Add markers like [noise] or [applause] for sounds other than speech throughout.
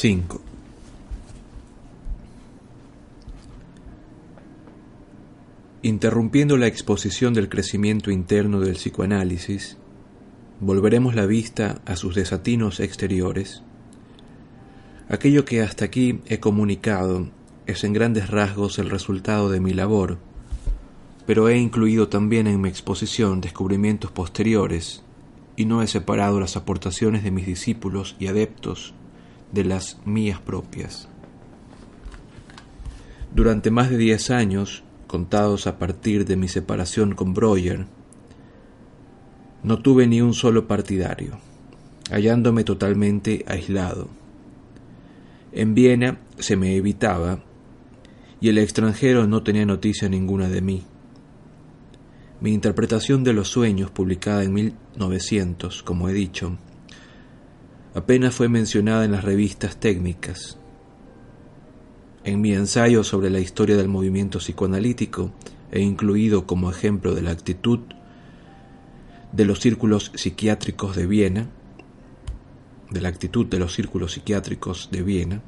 5. Interrumpiendo la exposición del crecimiento interno del psicoanálisis, volveremos la vista a sus desatinos exteriores. Aquello que hasta aquí he comunicado es en grandes rasgos el resultado de mi labor, pero he incluido también en mi exposición descubrimientos posteriores y no he separado las aportaciones de mis discípulos y adeptos de las mías propias. Durante más de diez años, contados a partir de mi separación con Breuer, no tuve ni un solo partidario, hallándome totalmente aislado. En Viena se me evitaba y el extranjero no tenía noticia ninguna de mí. Mi interpretación de los sueños, publicada en 1900, como he dicho, apenas fue mencionada en las revistas técnicas. En mi ensayo sobre la historia del movimiento psicoanalítico he incluido como ejemplo de la actitud de los círculos psiquiátricos de Viena, de la actitud de los círculos psiquiátricos de Viena,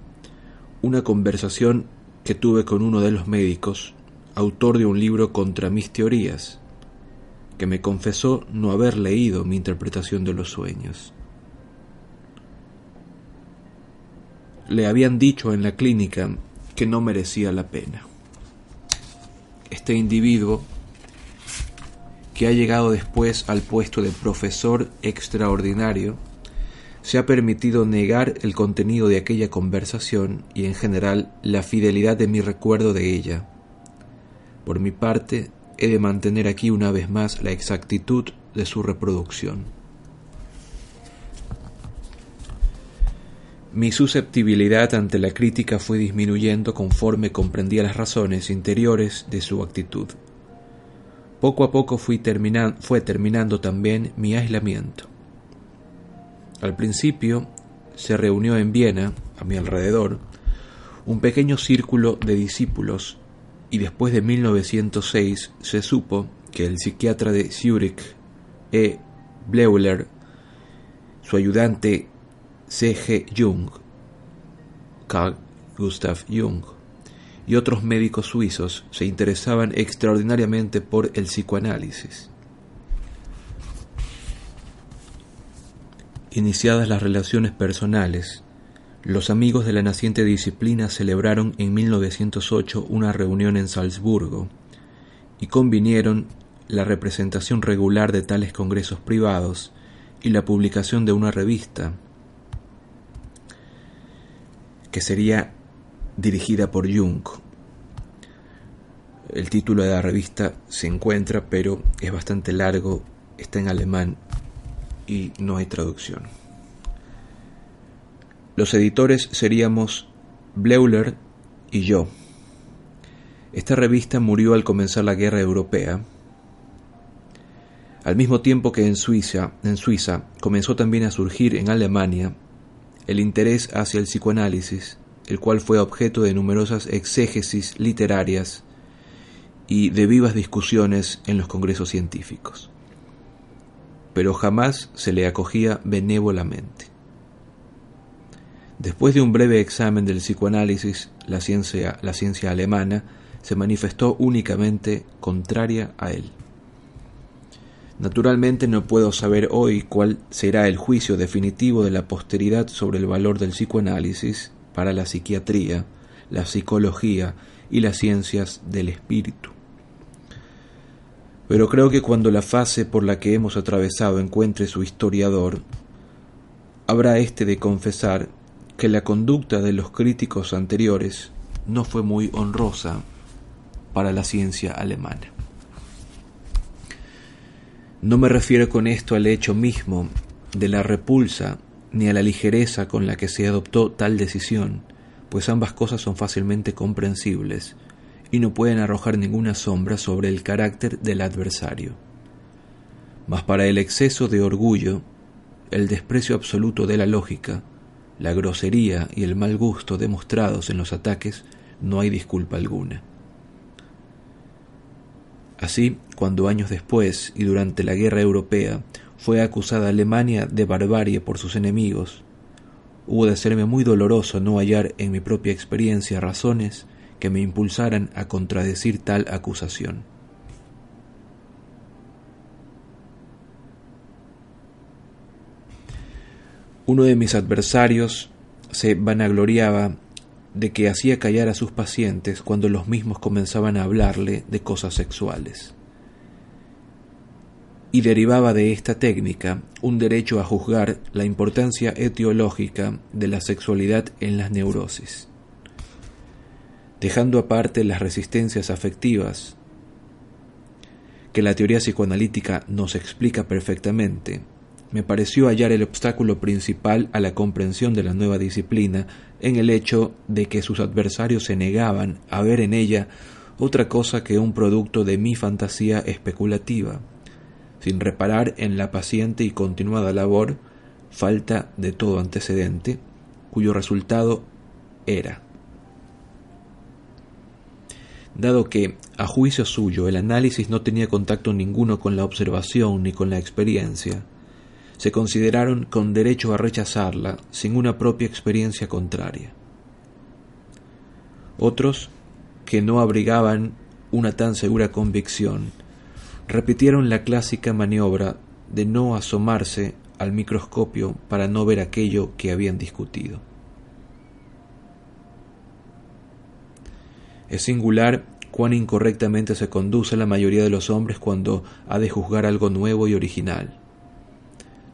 una conversación que tuve con uno de los médicos, autor de un libro contra mis teorías, que me confesó no haber leído mi interpretación de los sueños. Le habían dicho en la clínica que no merecía la pena. Este individuo, que ha llegado después al puesto de profesor extraordinario, se ha permitido negar el contenido de aquella conversación y en general la fidelidad de mi recuerdo de ella. Por mi parte, he de mantener aquí una vez más la exactitud de su reproducción. Mi susceptibilidad ante la crítica fue disminuyendo conforme comprendía las razones interiores de su actitud. Poco a poco fue terminando también mi aislamiento. Al principio se reunió en Viena, a mi alrededor, un pequeño círculo de discípulos y después de 1906 se supo que el psiquiatra de Zurich, E. Bleuler, su ayudante C.G. Jung, Carl Gustav Jung y otros médicos suizos se interesaban extraordinariamente por el psicoanálisis. Iniciadas las relaciones personales, los amigos de la naciente disciplina celebraron en 1908 una reunión en Salzburgo y convinieron la representación regular de tales congresos privados y la publicación de una revista que sería dirigida por Jung. El título de la revista se encuentra, pero es bastante largo, está en alemán y no hay traducción. Los editores seríamos Bleuler y yo. Esta revista murió al comenzar la guerra europea. Al mismo tiempo que en Suiza, en Suiza comenzó también a surgir en Alemania el interés hacia el psicoanálisis, el cual fue objeto de numerosas exégesis literarias y de vivas discusiones en los congresos científicos. Pero jamás se le acogía benévolamente. Después de un breve examen del psicoanálisis, la ciencia, la ciencia alemana se manifestó únicamente contraria a él. Naturalmente no puedo saber hoy cuál será el juicio definitivo de la posteridad sobre el valor del psicoanálisis para la psiquiatría, la psicología y las ciencias del espíritu. Pero creo que cuando la fase por la que hemos atravesado encuentre su historiador, habrá éste de confesar que la conducta de los críticos anteriores no fue muy honrosa para la ciencia alemana. No me refiero con esto al hecho mismo de la repulsa ni a la ligereza con la que se adoptó tal decisión, pues ambas cosas son fácilmente comprensibles y no pueden arrojar ninguna sombra sobre el carácter del adversario. Mas para el exceso de orgullo, el desprecio absoluto de la lógica, la grosería y el mal gusto demostrados en los ataques, no hay disculpa alguna. Así, cuando años después y durante la guerra europea fue acusada Alemania de barbarie por sus enemigos, hubo de serme muy doloroso no hallar en mi propia experiencia razones que me impulsaran a contradecir tal acusación. Uno de mis adversarios se vanagloriaba de que hacía callar a sus pacientes cuando los mismos comenzaban a hablarle de cosas sexuales. Y derivaba de esta técnica un derecho a juzgar la importancia etiológica de la sexualidad en las neurosis. Dejando aparte las resistencias afectivas, que la teoría psicoanalítica nos explica perfectamente, me pareció hallar el obstáculo principal a la comprensión de la nueva disciplina en el hecho de que sus adversarios se negaban a ver en ella otra cosa que un producto de mi fantasía especulativa, sin reparar en la paciente y continuada labor, falta de todo antecedente, cuyo resultado era. Dado que, a juicio suyo, el análisis no tenía contacto ninguno con la observación ni con la experiencia, se consideraron con derecho a rechazarla sin una propia experiencia contraria. Otros, que no abrigaban una tan segura convicción, repitieron la clásica maniobra de no asomarse al microscopio para no ver aquello que habían discutido. Es singular cuán incorrectamente se conduce la mayoría de los hombres cuando ha de juzgar algo nuevo y original.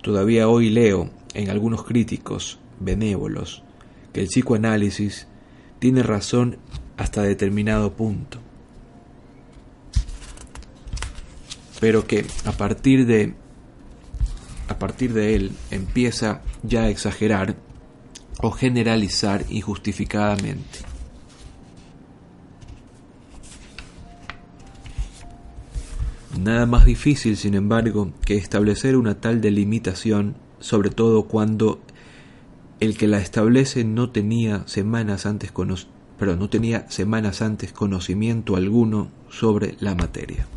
Todavía hoy leo en algunos críticos benévolos que el psicoanálisis tiene razón hasta determinado punto, pero que a partir de a partir de él empieza ya a exagerar o generalizar injustificadamente. Nada más difícil, sin embargo, que establecer una tal delimitación, sobre todo cuando el que la establece no tenía semanas antes pero no tenía semanas antes conocimiento alguno sobre la materia.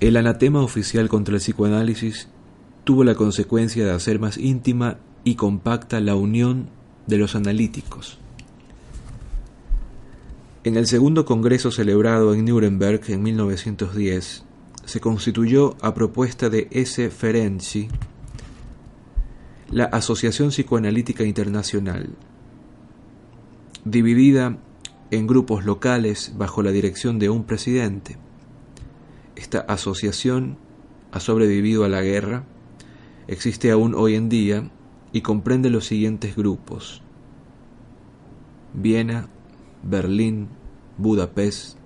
El anatema oficial contra el psicoanálisis tuvo la consecuencia de hacer más íntima y compacta la unión de los analíticos, en el segundo congreso celebrado en Nuremberg en 1910, se constituyó a propuesta de S. Ferenczi la Asociación Psicoanalítica Internacional, dividida en grupos locales bajo la dirección de un presidente. Esta asociación ha sobrevivido a la guerra, existe aún hoy en día y comprende los siguientes grupos. Viena, Berlín, Budapest,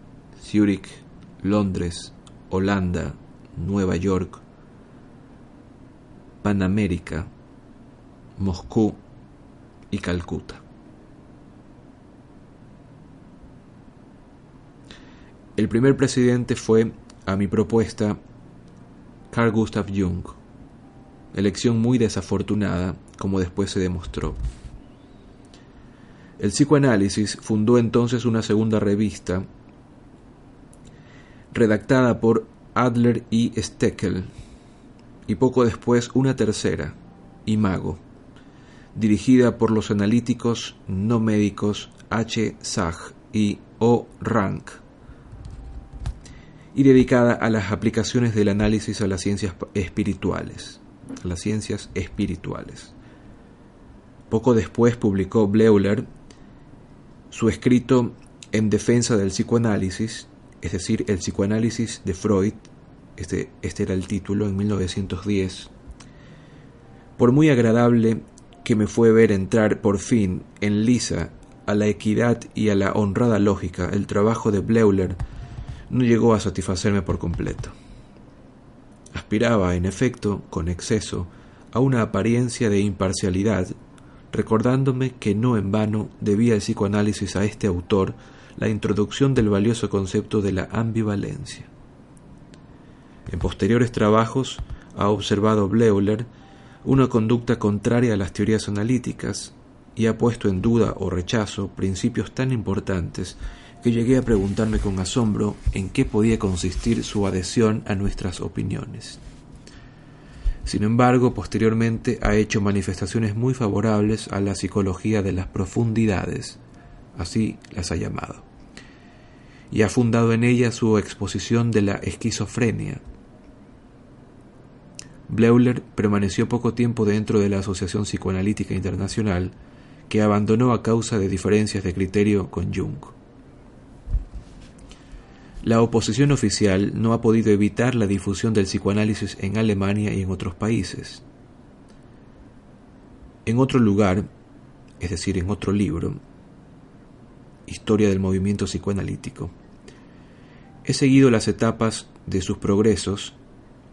Zúrich, Londres, Holanda, Nueva York, Panamérica, Moscú y Calcuta. El primer presidente fue, a mi propuesta, Carl Gustav Jung, elección muy desafortunada, como después se demostró. El psicoanálisis fundó entonces una segunda revista redactada por Adler y Steckel, y poco después una tercera, Imago, dirigida por los analíticos no médicos H. Sach y O. Rank, y dedicada a las aplicaciones del análisis a las ciencias espirituales, las ciencias espirituales. Poco después publicó Bleuler su escrito en defensa del psicoanálisis, es decir, el psicoanálisis de Freud, este, este era el título en 1910, por muy agradable que me fue ver entrar por fin en lisa a la equidad y a la honrada lógica, el trabajo de Bleuler no llegó a satisfacerme por completo. Aspiraba, en efecto, con exceso, a una apariencia de imparcialidad recordándome que no en vano debía el psicoanálisis a este autor la introducción del valioso concepto de la ambivalencia. En posteriores trabajos ha observado Bleuler una conducta contraria a las teorías analíticas y ha puesto en duda o rechazo principios tan importantes que llegué a preguntarme con asombro en qué podía consistir su adhesión a nuestras opiniones. Sin embargo, posteriormente ha hecho manifestaciones muy favorables a la psicología de las profundidades, así las ha llamado, y ha fundado en ella su exposición de la esquizofrenia. Bleuler permaneció poco tiempo dentro de la Asociación Psicoanalítica Internacional, que abandonó a causa de diferencias de criterio con Jung. La oposición oficial no ha podido evitar la difusión del psicoanálisis en Alemania y en otros países. En otro lugar, es decir, en otro libro, Historia del movimiento psicoanalítico, he seguido las etapas de sus progresos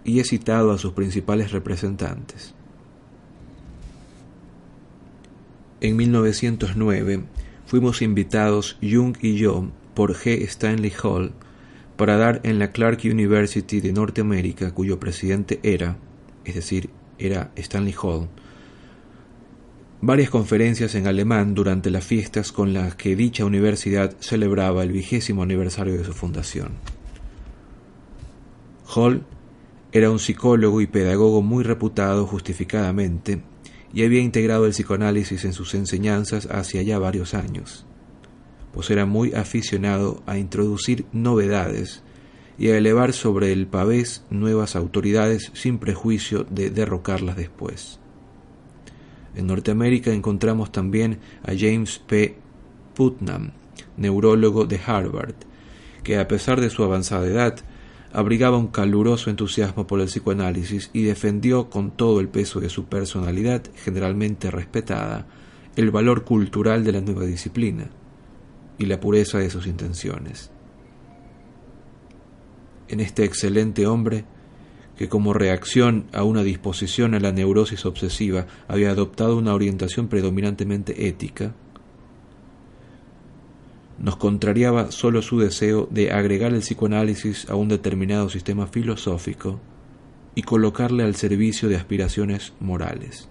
y he citado a sus principales representantes. En 1909 fuimos invitados Jung y yo por G. Stanley Hall para dar en la Clark University de Norteamérica, cuyo presidente era, es decir, era Stanley Hall, varias conferencias en alemán durante las fiestas con las que dicha universidad celebraba el vigésimo aniversario de su fundación. Hall era un psicólogo y pedagogo muy reputado justificadamente y había integrado el psicoanálisis en sus enseñanzas hacia ya varios años pues era muy aficionado a introducir novedades y a elevar sobre el pavés nuevas autoridades sin prejuicio de derrocarlas después. En Norteamérica encontramos también a James P. Putnam, neurólogo de Harvard, que a pesar de su avanzada edad, abrigaba un caluroso entusiasmo por el psicoanálisis y defendió con todo el peso de su personalidad, generalmente respetada, el valor cultural de la nueva disciplina y la pureza de sus intenciones. En este excelente hombre, que como reacción a una disposición a la neurosis obsesiva había adoptado una orientación predominantemente ética, nos contrariaba solo su deseo de agregar el psicoanálisis a un determinado sistema filosófico y colocarle al servicio de aspiraciones morales.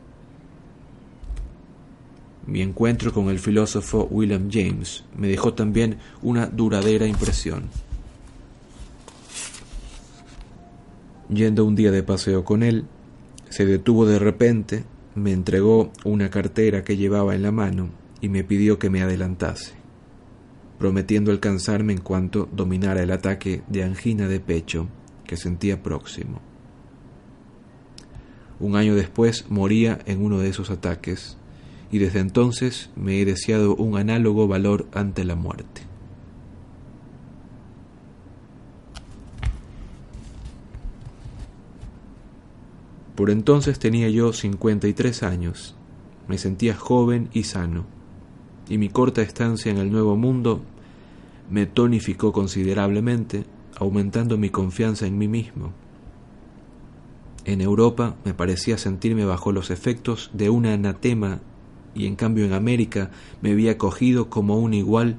Mi encuentro con el filósofo William James me dejó también una duradera impresión. Yendo un día de paseo con él, se detuvo de repente, me entregó una cartera que llevaba en la mano y me pidió que me adelantase, prometiendo alcanzarme en cuanto dominara el ataque de angina de pecho que sentía próximo. Un año después moría en uno de esos ataques y desde entonces me he deseado un análogo valor ante la muerte. Por entonces tenía yo 53 años, me sentía joven y sano, y mi corta estancia en el Nuevo Mundo me tonificó considerablemente, aumentando mi confianza en mí mismo. En Europa me parecía sentirme bajo los efectos de un anatema y en cambio en América me había acogido como un igual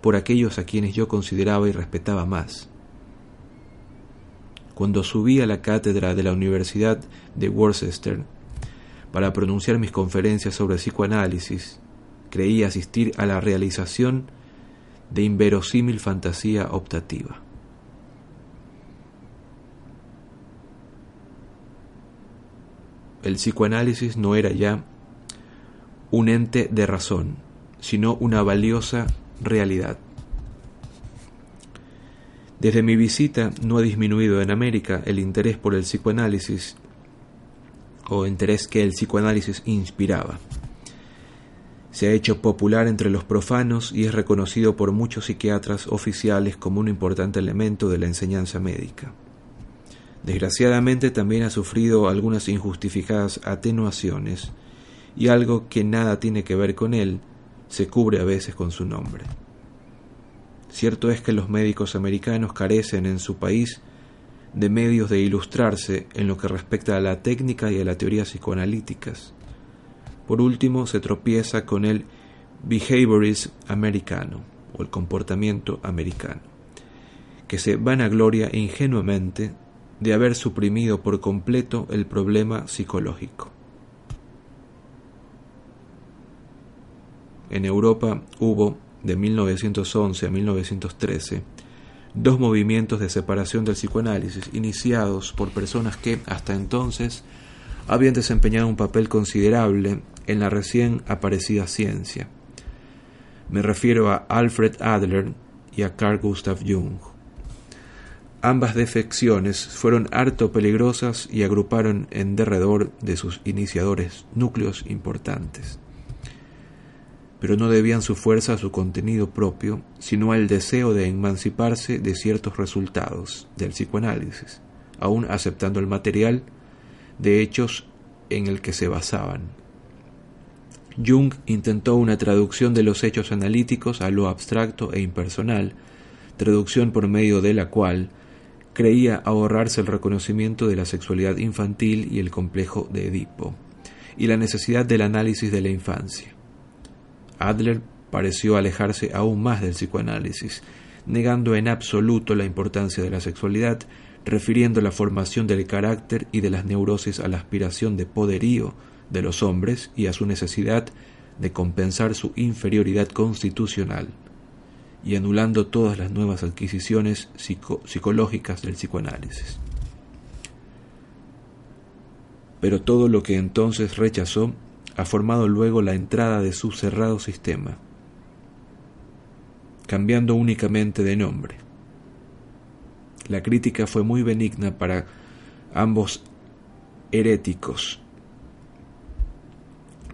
por aquellos a quienes yo consideraba y respetaba más. Cuando subí a la cátedra de la Universidad de Worcester para pronunciar mis conferencias sobre psicoanálisis, creí asistir a la realización de inverosímil fantasía optativa. El psicoanálisis no era ya un ente de razón, sino una valiosa realidad. Desde mi visita no ha disminuido en América el interés por el psicoanálisis o interés que el psicoanálisis inspiraba. Se ha hecho popular entre los profanos y es reconocido por muchos psiquiatras oficiales como un importante elemento de la enseñanza médica. Desgraciadamente también ha sufrido algunas injustificadas atenuaciones y algo que nada tiene que ver con él se cubre a veces con su nombre. Cierto es que los médicos americanos carecen en su país de medios de ilustrarse en lo que respecta a la técnica y a la teoría psicoanalíticas. Por último, se tropieza con el behaviorism americano o el comportamiento americano, que se vanagloria ingenuamente de haber suprimido por completo el problema psicológico. En Europa hubo, de 1911 a 1913, dos movimientos de separación del psicoanálisis iniciados por personas que hasta entonces habían desempeñado un papel considerable en la recién aparecida ciencia. Me refiero a Alfred Adler y a Carl Gustav Jung. Ambas defecciones fueron harto peligrosas y agruparon en derredor de sus iniciadores núcleos importantes. Pero no debían su fuerza a su contenido propio, sino al deseo de emanciparse de ciertos resultados del psicoanálisis, aun aceptando el material de hechos en el que se basaban. Jung intentó una traducción de los hechos analíticos a lo abstracto e impersonal, traducción por medio de la cual creía ahorrarse el reconocimiento de la sexualidad infantil y el complejo de Edipo, y la necesidad del análisis de la infancia. Adler pareció alejarse aún más del psicoanálisis, negando en absoluto la importancia de la sexualidad, refiriendo la formación del carácter y de las neurosis a la aspiración de poderío de los hombres y a su necesidad de compensar su inferioridad constitucional y anulando todas las nuevas adquisiciones psicológicas del psicoanálisis. Pero todo lo que entonces rechazó ha formado luego la entrada de su cerrado sistema, cambiando únicamente de nombre. La crítica fue muy benigna para ambos heréticos.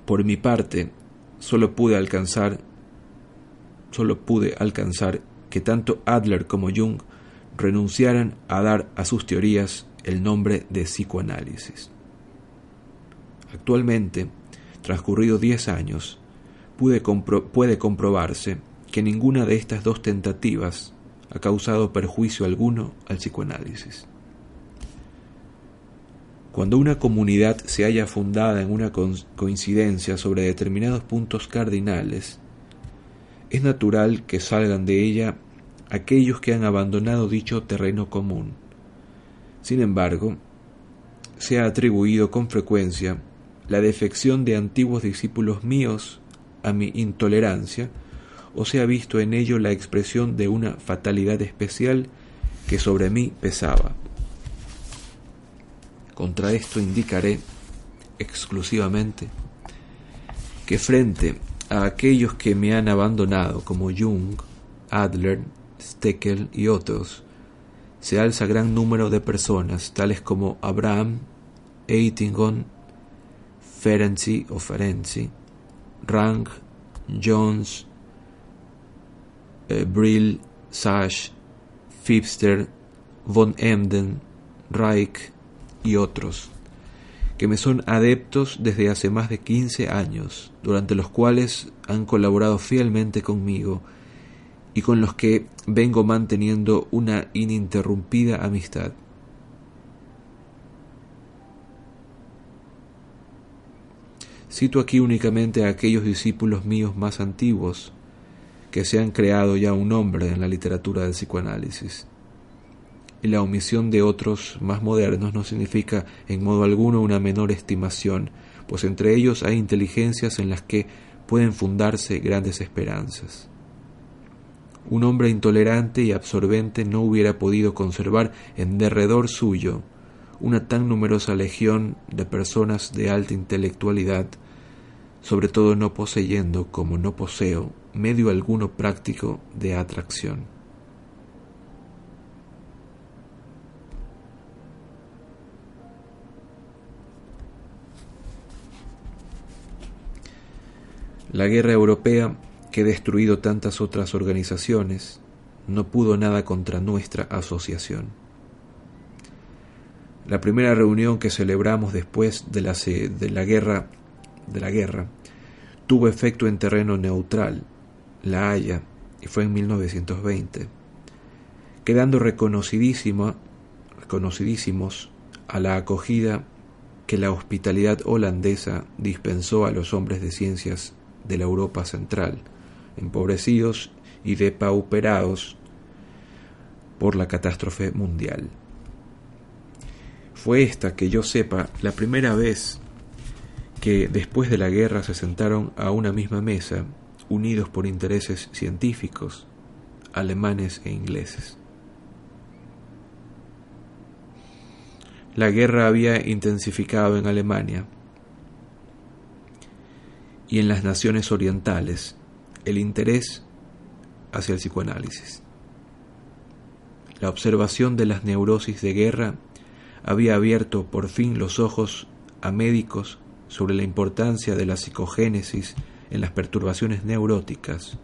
Por mi parte, solo pude alcanzar solo pude alcanzar que tanto Adler como Jung renunciaran a dar a sus teorías el nombre de psicoanálisis. Actualmente, transcurridos diez años, puede comprobarse que ninguna de estas dos tentativas ha causado perjuicio alguno al psicoanálisis. Cuando una comunidad se haya fundada en una coincidencia sobre determinados puntos cardinales, es natural que salgan de ella aquellos que han abandonado dicho terreno común. Sin embargo, se ha atribuido con frecuencia la defección de antiguos discípulos míos a mi intolerancia, o se ha visto en ello la expresión de una fatalidad especial que sobre mí pesaba. Contra esto indicaré exclusivamente que frente a aquellos que me han abandonado, como Jung, Adler, Steckel y otros, se alza gran número de personas, tales como Abraham, Eitingon, Ferenczi o Ferenczi, Rang, Jones, eh, Brill, Sash, Fipster, von Emden, Reich y otros que me son adeptos desde hace más de quince años, durante los cuales han colaborado fielmente conmigo y con los que vengo manteniendo una ininterrumpida amistad. Cito aquí únicamente a aquellos discípulos míos más antiguos que se han creado ya un nombre en la literatura del psicoanálisis y la omisión de otros más modernos no significa en modo alguno una menor estimación, pues entre ellos hay inteligencias en las que pueden fundarse grandes esperanzas. Un hombre intolerante y absorbente no hubiera podido conservar en derredor suyo una tan numerosa legión de personas de alta intelectualidad, sobre todo no poseyendo, como no poseo, medio alguno práctico de atracción. La guerra europea, que ha destruido tantas otras organizaciones, no pudo nada contra nuestra asociación. La primera reunión que celebramos después de la, de la guerra de la guerra tuvo efecto en terreno neutral, La Haya, y fue en 1920, quedando reconocidísimo, reconocidísimos a la acogida que la hospitalidad holandesa dispensó a los hombres de ciencias de la Europa central, empobrecidos y depauperados por la catástrofe mundial. Fue esta, que yo sepa, la primera vez que después de la guerra se sentaron a una misma mesa, unidos por intereses científicos, alemanes e ingleses. la guerra había intensificado en Alemania y en las naciones orientales el interés hacia el psicoanálisis. La observación de las neurosis de guerra había abierto por fin los ojos a médicos sobre la importancia de la psicogénesis en las perturbaciones neuróticas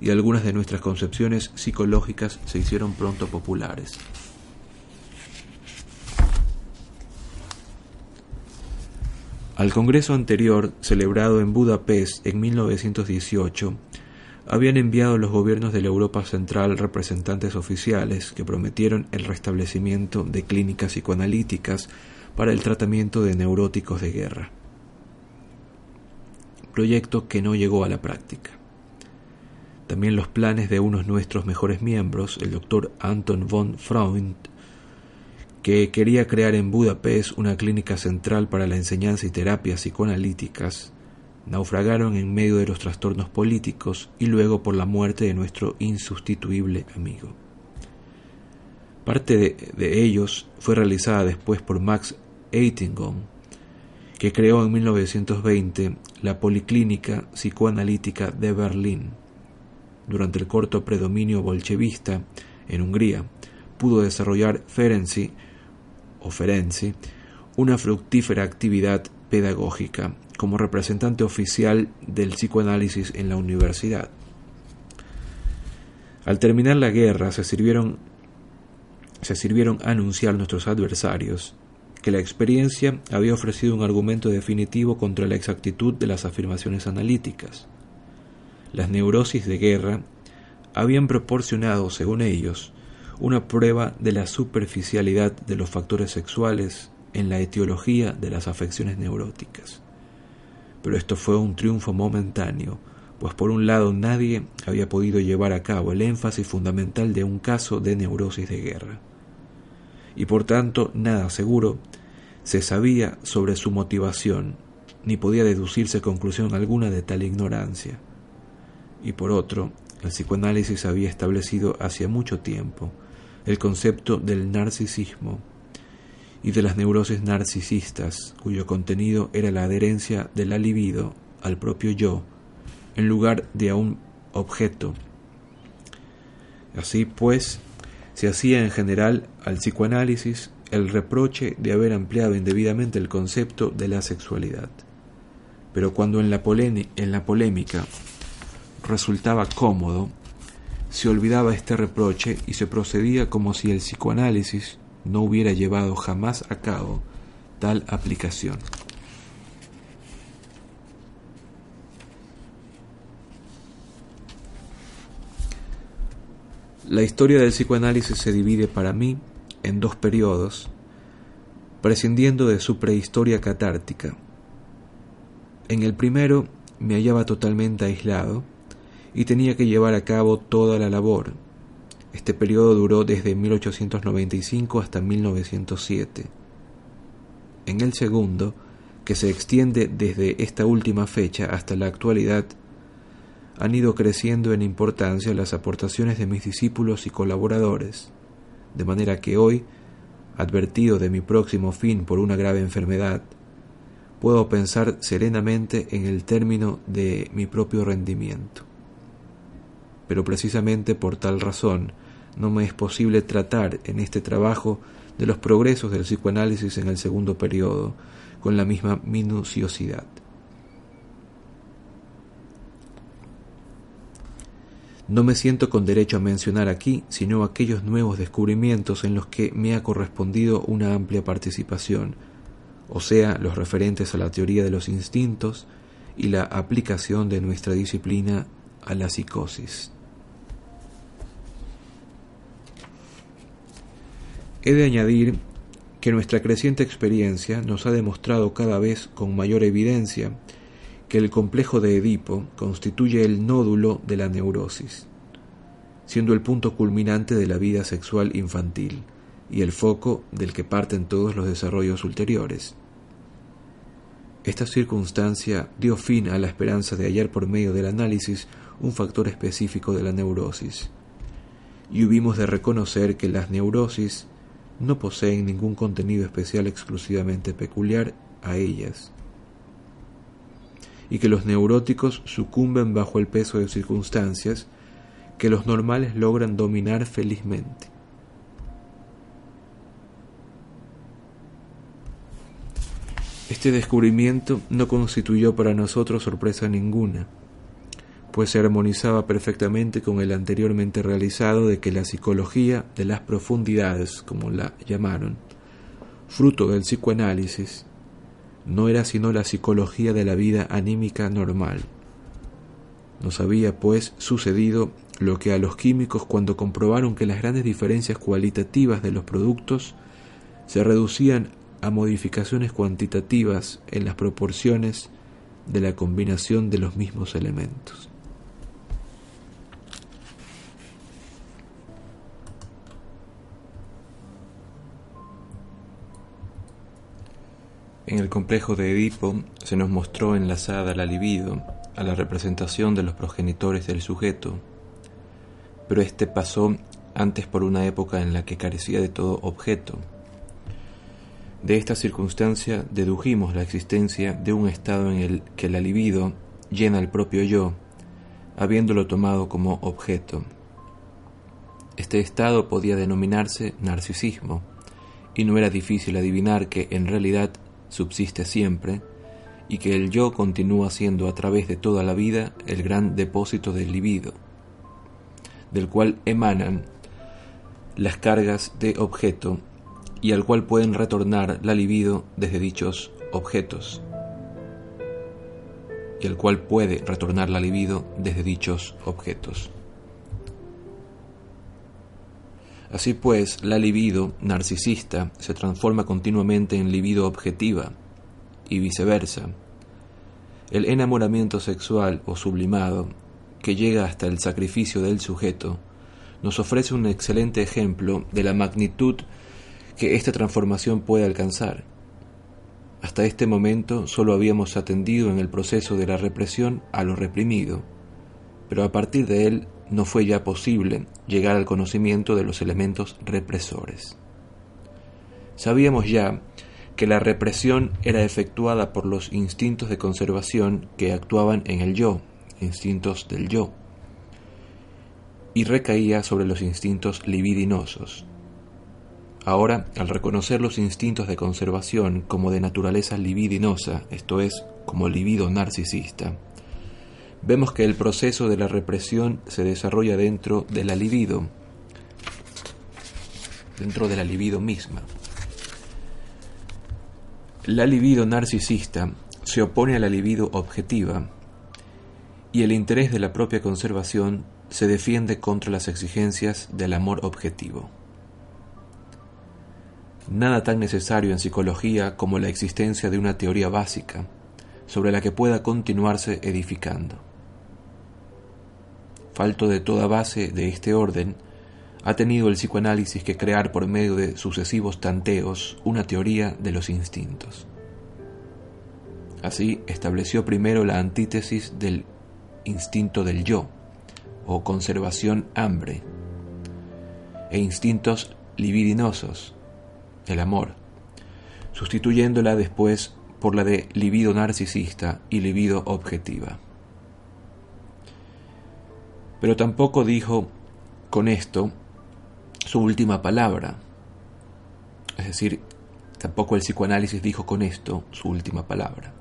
y algunas de nuestras concepciones psicológicas se hicieron pronto populares. Al Congreso anterior, celebrado en Budapest en 1918, habían enviado los gobiernos de la Europa Central representantes oficiales que prometieron el restablecimiento de clínicas psicoanalíticas para el tratamiento de neuróticos de guerra. Proyecto que no llegó a la práctica. También los planes de unos de nuestros mejores miembros, el doctor Anton von Freund, que quería crear en Budapest una clínica central para la enseñanza y terapias psicoanalíticas, naufragaron en medio de los trastornos políticos y luego por la muerte de nuestro insustituible amigo. Parte de, ellos fue realizada después por Max Eitingon, que creó en 1920 la Policlínica Psicoanalítica de Berlín. Durante el corto predominio bolchevista en Hungría, pudo desarrollar Ferenczi o Ferenci una fructífera actividad pedagógica como representante oficial del psicoanálisis en la universidad. Al terminar la guerra se sirvieron, se sirvieron a anunciar nuestros adversarios que la experiencia había ofrecido un argumento definitivo contra la exactitud de las afirmaciones analíticas. Las neurosis de guerra habían proporcionado, según ellos, una prueba de la superficialidad de los factores sexuales en la etiología de las afecciones neuróticas. Pero esto fue un triunfo momentáneo, pues por un lado nadie había podido llevar a cabo el énfasis fundamental de un caso de neurosis de guerra. Y por tanto nada seguro se sabía sobre su motivación, ni podía deducirse conclusión alguna de tal ignorancia. Y por otro, el psicoanálisis había establecido hacía mucho tiempo el concepto del narcisismo y de las neurosis narcisistas, cuyo contenido era la adherencia de la libido al propio yo, en lugar de a un objeto. Así pues, se hacía en general al psicoanálisis el reproche de haber ampliado indebidamente el concepto de la sexualidad. Pero cuando en la, en la polémica resultaba cómodo, se olvidaba este reproche y se procedía como si el psicoanálisis no hubiera llevado jamás a cabo tal aplicación. La historia del psicoanálisis se divide para mí en dos periodos, prescindiendo de su prehistoria catártica. En el primero me hallaba totalmente aislado, y tenía que llevar a cabo toda la labor. Este periodo duró desde 1895 hasta 1907. En el segundo, que se extiende desde esta última fecha hasta la actualidad, han ido creciendo en importancia las aportaciones de mis discípulos y colaboradores, de manera que hoy, advertido de mi próximo fin por una grave enfermedad, puedo pensar serenamente en el término de mi propio rendimiento pero precisamente por tal razón no me es posible tratar en este trabajo de los progresos del psicoanálisis en el segundo periodo con la misma minuciosidad. No me siento con derecho a mencionar aquí sino aquellos nuevos descubrimientos en los que me ha correspondido una amplia participación, o sea, los referentes a la teoría de los instintos y la aplicación de nuestra disciplina a la psicosis. He de añadir que nuestra creciente experiencia nos ha demostrado cada vez con mayor evidencia que el complejo de Edipo constituye el nódulo de la neurosis, siendo el punto culminante de la vida sexual infantil y el foco del que parten todos los desarrollos ulteriores. Esta circunstancia dio fin a la esperanza de hallar por medio del análisis un factor específico de la neurosis, y hubimos de reconocer que las neurosis no poseen ningún contenido especial exclusivamente peculiar a ellas, y que los neuróticos sucumben bajo el peso de circunstancias que los normales logran dominar felizmente. Este descubrimiento no constituyó para nosotros sorpresa ninguna, pues se armonizaba perfectamente con el anteriormente realizado de que la psicología de las profundidades, como la llamaron, fruto del psicoanálisis, no era sino la psicología de la vida anímica normal. Nos había, pues, sucedido lo que a los químicos cuando comprobaron que las grandes diferencias cualitativas de los productos se reducían a modificaciones cuantitativas en las proporciones de la combinación de los mismos elementos. En el complejo de Edipo se nos mostró enlazada la libido a la representación de los progenitores del sujeto, pero éste pasó antes por una época en la que carecía de todo objeto. De esta circunstancia dedujimos la existencia de un estado en el que la libido llena el propio yo, habiéndolo tomado como objeto. Este estado podía denominarse narcisismo, y no era difícil adivinar que en realidad subsiste siempre y que el yo continúa siendo a través de toda la vida el gran depósito del libido, del cual emanan las cargas de objeto y al cual pueden retornar la libido desde dichos objetos, y al cual puede retornar la libido desde dichos objetos. Así pues, la libido narcisista se transforma continuamente en libido objetiva y viceversa. El enamoramiento sexual o sublimado, que llega hasta el sacrificio del sujeto, nos ofrece un excelente ejemplo de la magnitud que esta transformación puede alcanzar. Hasta este momento solo habíamos atendido en el proceso de la represión a lo reprimido, pero a partir de él no fue ya posible llegar al conocimiento de los elementos represores. Sabíamos ya que la represión era efectuada por los instintos de conservación que actuaban en el yo, instintos del yo, y recaía sobre los instintos libidinosos. Ahora, al reconocer los instintos de conservación como de naturaleza libidinosa, esto es, como libido narcisista, vemos que el proceso de la represión se desarrolla dentro de la libido, dentro de la libido misma. La libido narcisista se opone a la libido objetiva y el interés de la propia conservación se defiende contra las exigencias del amor objetivo. Nada tan necesario en psicología como la existencia de una teoría básica sobre la que pueda continuarse edificando falto de toda base de este orden, ha tenido el psicoanálisis que crear por medio de sucesivos tanteos una teoría de los instintos. Así estableció primero la antítesis del instinto del yo, o conservación hambre, e instintos libidinosos, el amor, sustituyéndola después por la de libido narcisista y libido objetiva. Pero tampoco dijo con esto su última palabra. Es decir, tampoco el psicoanálisis dijo con esto su última palabra.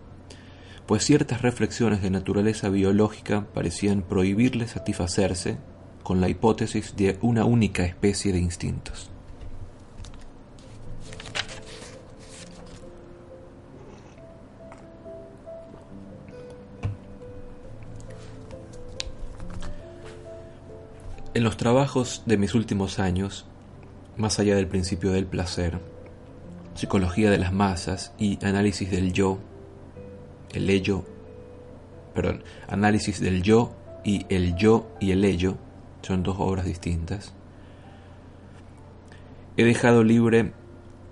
Pues ciertas reflexiones de naturaleza biológica parecían prohibirle satisfacerse con la hipótesis de una única especie de instintos. En los trabajos de mis últimos años, más allá del principio del placer, psicología de las masas y análisis del yo, el ello, perdón, análisis del yo y el yo y el ello, son dos obras distintas. He dejado libre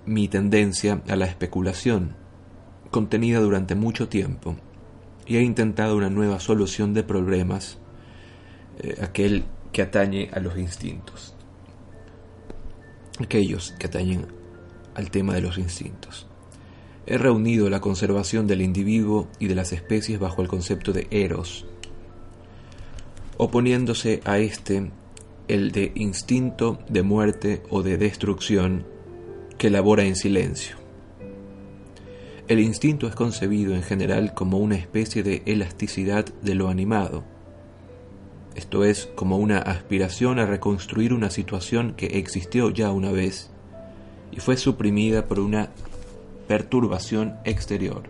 mi tendencia a la especulación, contenida durante mucho tiempo, y he intentado una nueva solución de problemas, eh, aquel que atañe a los instintos. aquellos que atañen al tema de los instintos. He reunido la conservación del individuo y de las especies bajo el concepto de eros, oponiéndose a este el de instinto de muerte o de destrucción que labora en silencio. El instinto es concebido en general como una especie de elasticidad de lo animado, esto es, como una aspiración a reconstruir una situación que existió ya una vez y fue suprimida por una perturbación exterior.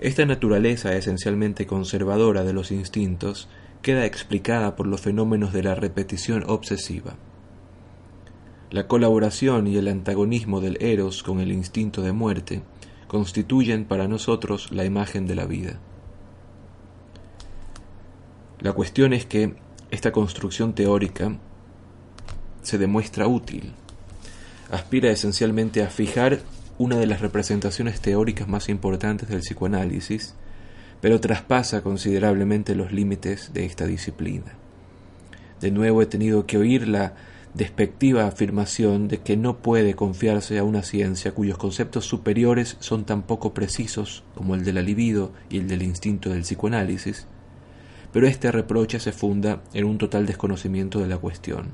Esta naturaleza esencialmente conservadora de los instintos queda explicada por los fenómenos de la repetición obsesiva. La colaboración y el antagonismo del eros con el instinto de muerte constituyen para nosotros la imagen de la vida. La cuestión es que esta construcción teórica se demuestra útil. Aspira esencialmente a fijar una de las representaciones teóricas más importantes del psicoanálisis, pero traspasa considerablemente los límites de esta disciplina. De nuevo he tenido que oír la despectiva afirmación de que no puede confiarse a una ciencia cuyos conceptos superiores son tan poco precisos como el de la libido y el del instinto del psicoanálisis, pero este reproche se funda en un total desconocimiento de la cuestión.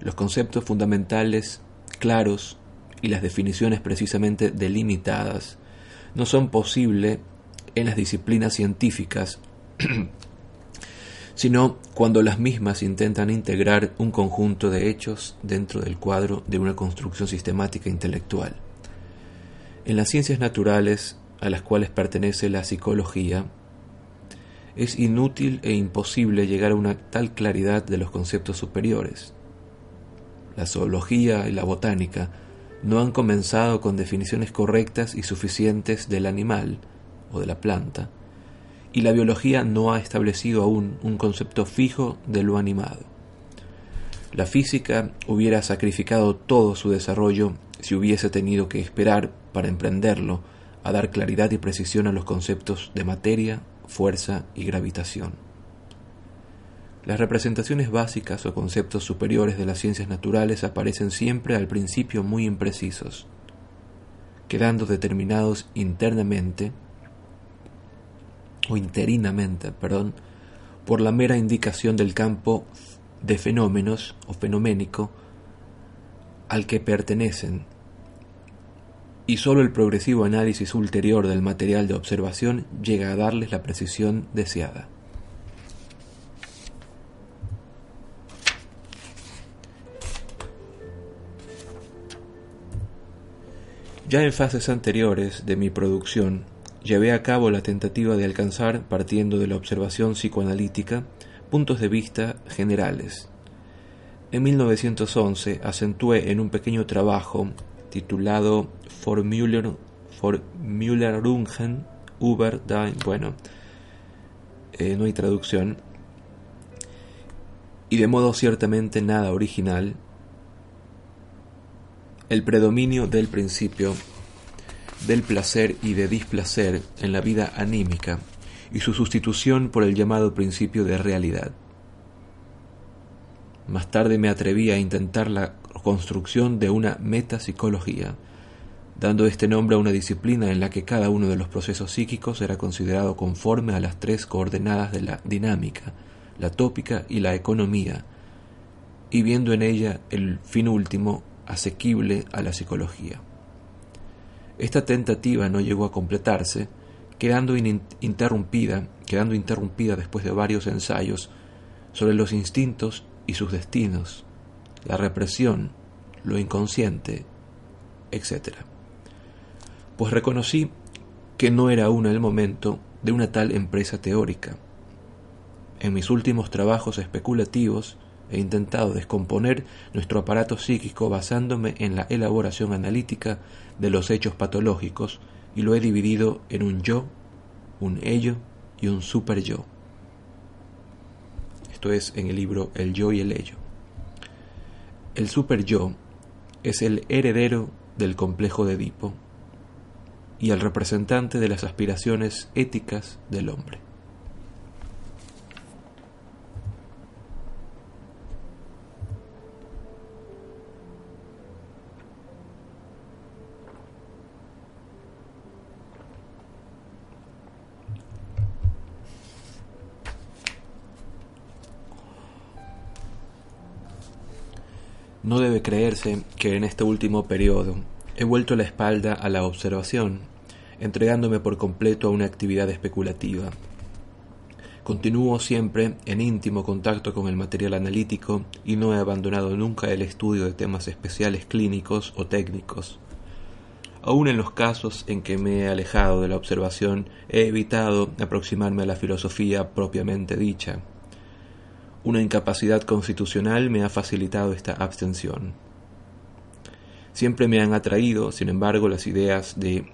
Los conceptos fundamentales claros y las definiciones precisamente delimitadas no son posibles en las disciplinas científicas, [clears throat] sino cuando las mismas intentan integrar un conjunto de hechos dentro del cuadro de una construcción sistemática intelectual. En las ciencias naturales, a las cuales pertenece la psicología, es inútil e imposible llegar a una tal claridad de los conceptos superiores. La zoología y la botánica no han comenzado con definiciones correctas y suficientes del animal o de la planta, y la biología no ha establecido aún un concepto fijo de lo animado. La física hubiera sacrificado todo su desarrollo si hubiese tenido que esperar para emprenderlo a dar claridad y precisión a los conceptos de materia, fuerza y gravitación. Las representaciones básicas o conceptos superiores de las ciencias naturales aparecen siempre al principio muy imprecisos, quedando determinados internamente o interinamente, perdón, por la mera indicación del campo de fenómenos o fenoménico al que pertenecen y sólo el progresivo análisis ulterior del material de observación llega a darles la precisión deseada. Ya en fases anteriores de mi producción, llevé a cabo la tentativa de alcanzar, partiendo de la observación psicoanalítica, puntos de vista generales. En 1911 acentué en un pequeño trabajo titulado Formulierungen über dein. Bueno, eh, no hay traducción. Y de modo ciertamente nada original, el predominio del principio del placer y de displacer en la vida anímica y su sustitución por el llamado principio de realidad. Más tarde me atreví a intentar la construcción de una metapsicología, dando este nombre a una disciplina en la que cada uno de los procesos psíquicos era considerado conforme a las tres coordenadas de la dinámica, la tópica y la economía, y viendo en ella el fin último asequible a la psicología. Esta tentativa no llegó a completarse, quedando interrumpida, quedando interrumpida después de varios ensayos sobre los instintos y sus destinos, la represión, lo inconsciente, etc pues reconocí que no era aún el momento de una tal empresa teórica. En mis últimos trabajos especulativos he intentado descomponer nuestro aparato psíquico basándome en la elaboración analítica de los hechos patológicos y lo he dividido en un yo, un ello y un super yo. Esto es en el libro El yo y el ello. El super yo es el heredero del complejo de Edipo y el representante de las aspiraciones éticas del hombre. No debe creerse que en este último periodo he vuelto la espalda a la observación, entregándome por completo a una actividad especulativa. Continúo siempre en íntimo contacto con el material analítico y no he abandonado nunca el estudio de temas especiales clínicos o técnicos. Aun en los casos en que me he alejado de la observación, he evitado aproximarme a la filosofía propiamente dicha. Una incapacidad constitucional me ha facilitado esta abstención. Siempre me han atraído, sin embargo, las ideas de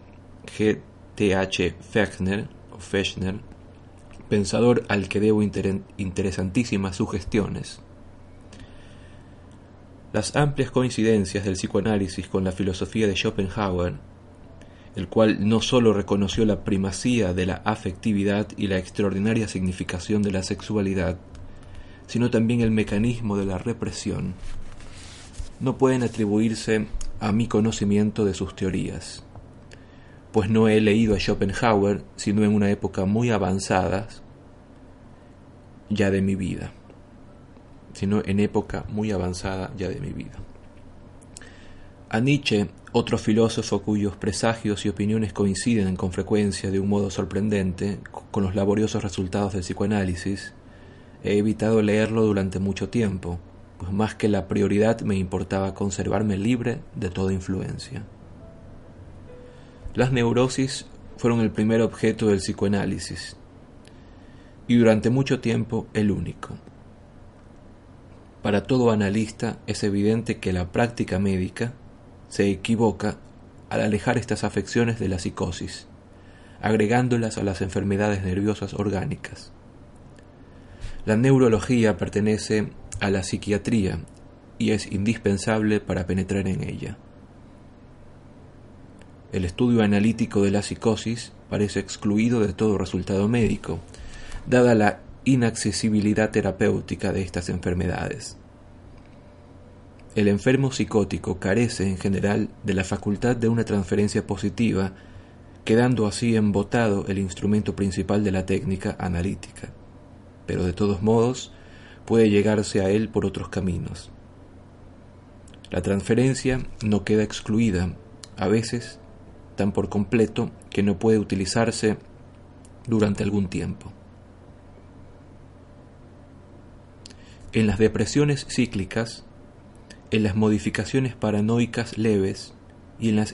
G. T. H. Fechner, o Fechner pensador al que debo interesantísimas sugestiones. Las amplias coincidencias del psicoanálisis con la filosofía de Schopenhauer, el cual no sólo reconoció la primacía de la afectividad y la extraordinaria significación de la sexualidad, sino también el mecanismo de la represión, no pueden atribuirse a mi conocimiento de sus teorías pues no he leído a Schopenhauer sino en una época muy avanzada ya de mi vida, sino en época muy avanzada ya de mi vida. A Nietzsche, otro filósofo cuyos presagios y opiniones coinciden con frecuencia de un modo sorprendente con los laboriosos resultados del psicoanálisis, he evitado leerlo durante mucho tiempo, pues más que la prioridad me importaba conservarme libre de toda influencia. Las neurosis fueron el primer objeto del psicoanálisis y durante mucho tiempo el único. Para todo analista es evidente que la práctica médica se equivoca al alejar estas afecciones de la psicosis, agregándolas a las enfermedades nerviosas orgánicas. La neurología pertenece a la psiquiatría y es indispensable para penetrar en ella. El estudio analítico de la psicosis parece excluido de todo resultado médico, dada la inaccesibilidad terapéutica de estas enfermedades. El enfermo psicótico carece en general de la facultad de una transferencia positiva, quedando así embotado el instrumento principal de la técnica analítica, pero de todos modos puede llegarse a él por otros caminos. La transferencia no queda excluida, a veces tan por completo que no puede utilizarse durante algún tiempo. En las depresiones cíclicas, en las modificaciones paranoicas leves y en,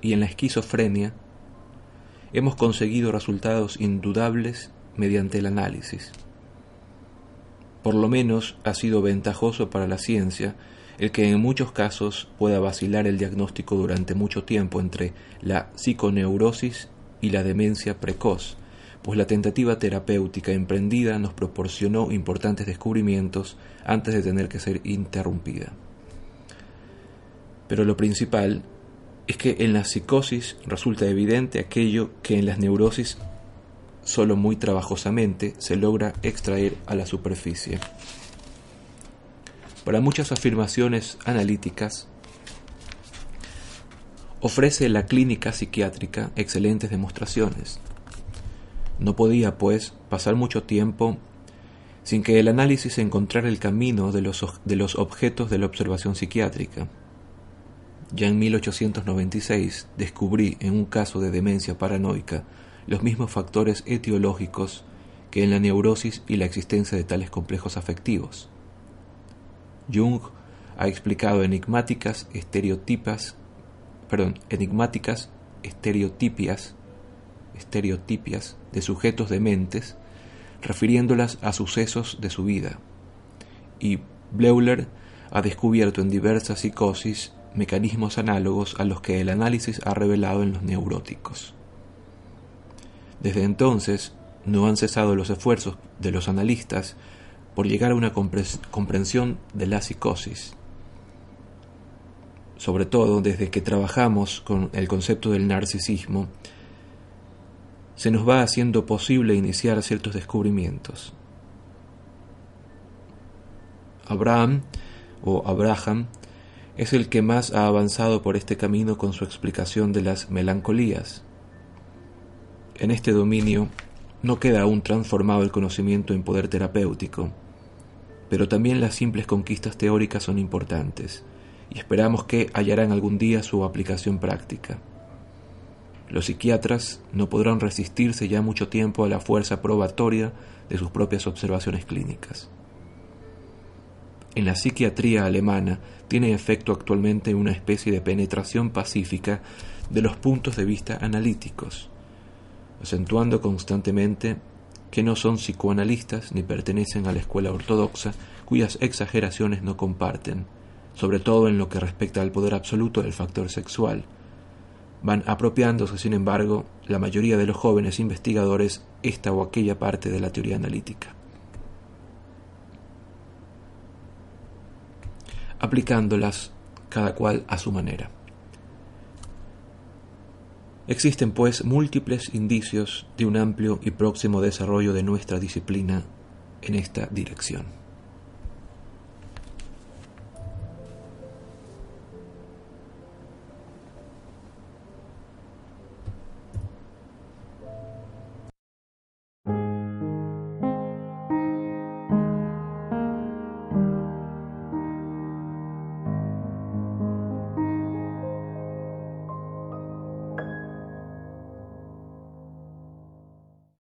y en la esquizofrenia, hemos conseguido resultados indudables mediante el análisis. Por lo menos ha sido ventajoso para la ciencia el que en muchos casos pueda vacilar el diagnóstico durante mucho tiempo entre la psiconeurosis y la demencia precoz, pues la tentativa terapéutica emprendida nos proporcionó importantes descubrimientos antes de tener que ser interrumpida. Pero lo principal es que en la psicosis resulta evidente aquello que en las neurosis solo muy trabajosamente se logra extraer a la superficie. Para muchas afirmaciones analíticas, ofrece la clínica psiquiátrica excelentes demostraciones. No podía, pues, pasar mucho tiempo sin que el análisis encontrara el camino de los, de los objetos de la observación psiquiátrica. Ya en 1896 descubrí en un caso de demencia paranoica los mismos factores etiológicos que en la neurosis y la existencia de tales complejos afectivos. Jung ha explicado enigmáticas estereotipas, perdón, enigmáticas estereotipias, de sujetos dementes, refiriéndolas a sucesos de su vida. Y Bleuler ha descubierto en diversas psicosis mecanismos análogos a los que el análisis ha revelado en los neuróticos. Desde entonces, no han cesado los esfuerzos de los analistas por llegar a una comprensión de la psicosis. Sobre todo desde que trabajamos con el concepto del narcisismo, se nos va haciendo posible iniciar ciertos descubrimientos. Abraham o Abraham es el que más ha avanzado por este camino con su explicación de las melancolías. En este dominio no queda aún transformado el conocimiento en poder terapéutico, pero también las simples conquistas teóricas son importantes, y esperamos que hallarán algún día su aplicación práctica. Los psiquiatras no podrán resistirse ya mucho tiempo a la fuerza probatoria de sus propias observaciones clínicas. En la psiquiatría alemana tiene efecto actualmente una especie de penetración pacífica de los puntos de vista analíticos, acentuando constantemente que no son psicoanalistas ni pertenecen a la escuela ortodoxa cuyas exageraciones no comparten, sobre todo en lo que respecta al poder absoluto del factor sexual. Van apropiándose, sin embargo, la mayoría de los jóvenes investigadores esta o aquella parte de la teoría analítica. aplicándolas cada cual a su manera. Existen, pues, múltiples indicios de un amplio y próximo desarrollo de nuestra disciplina en esta dirección.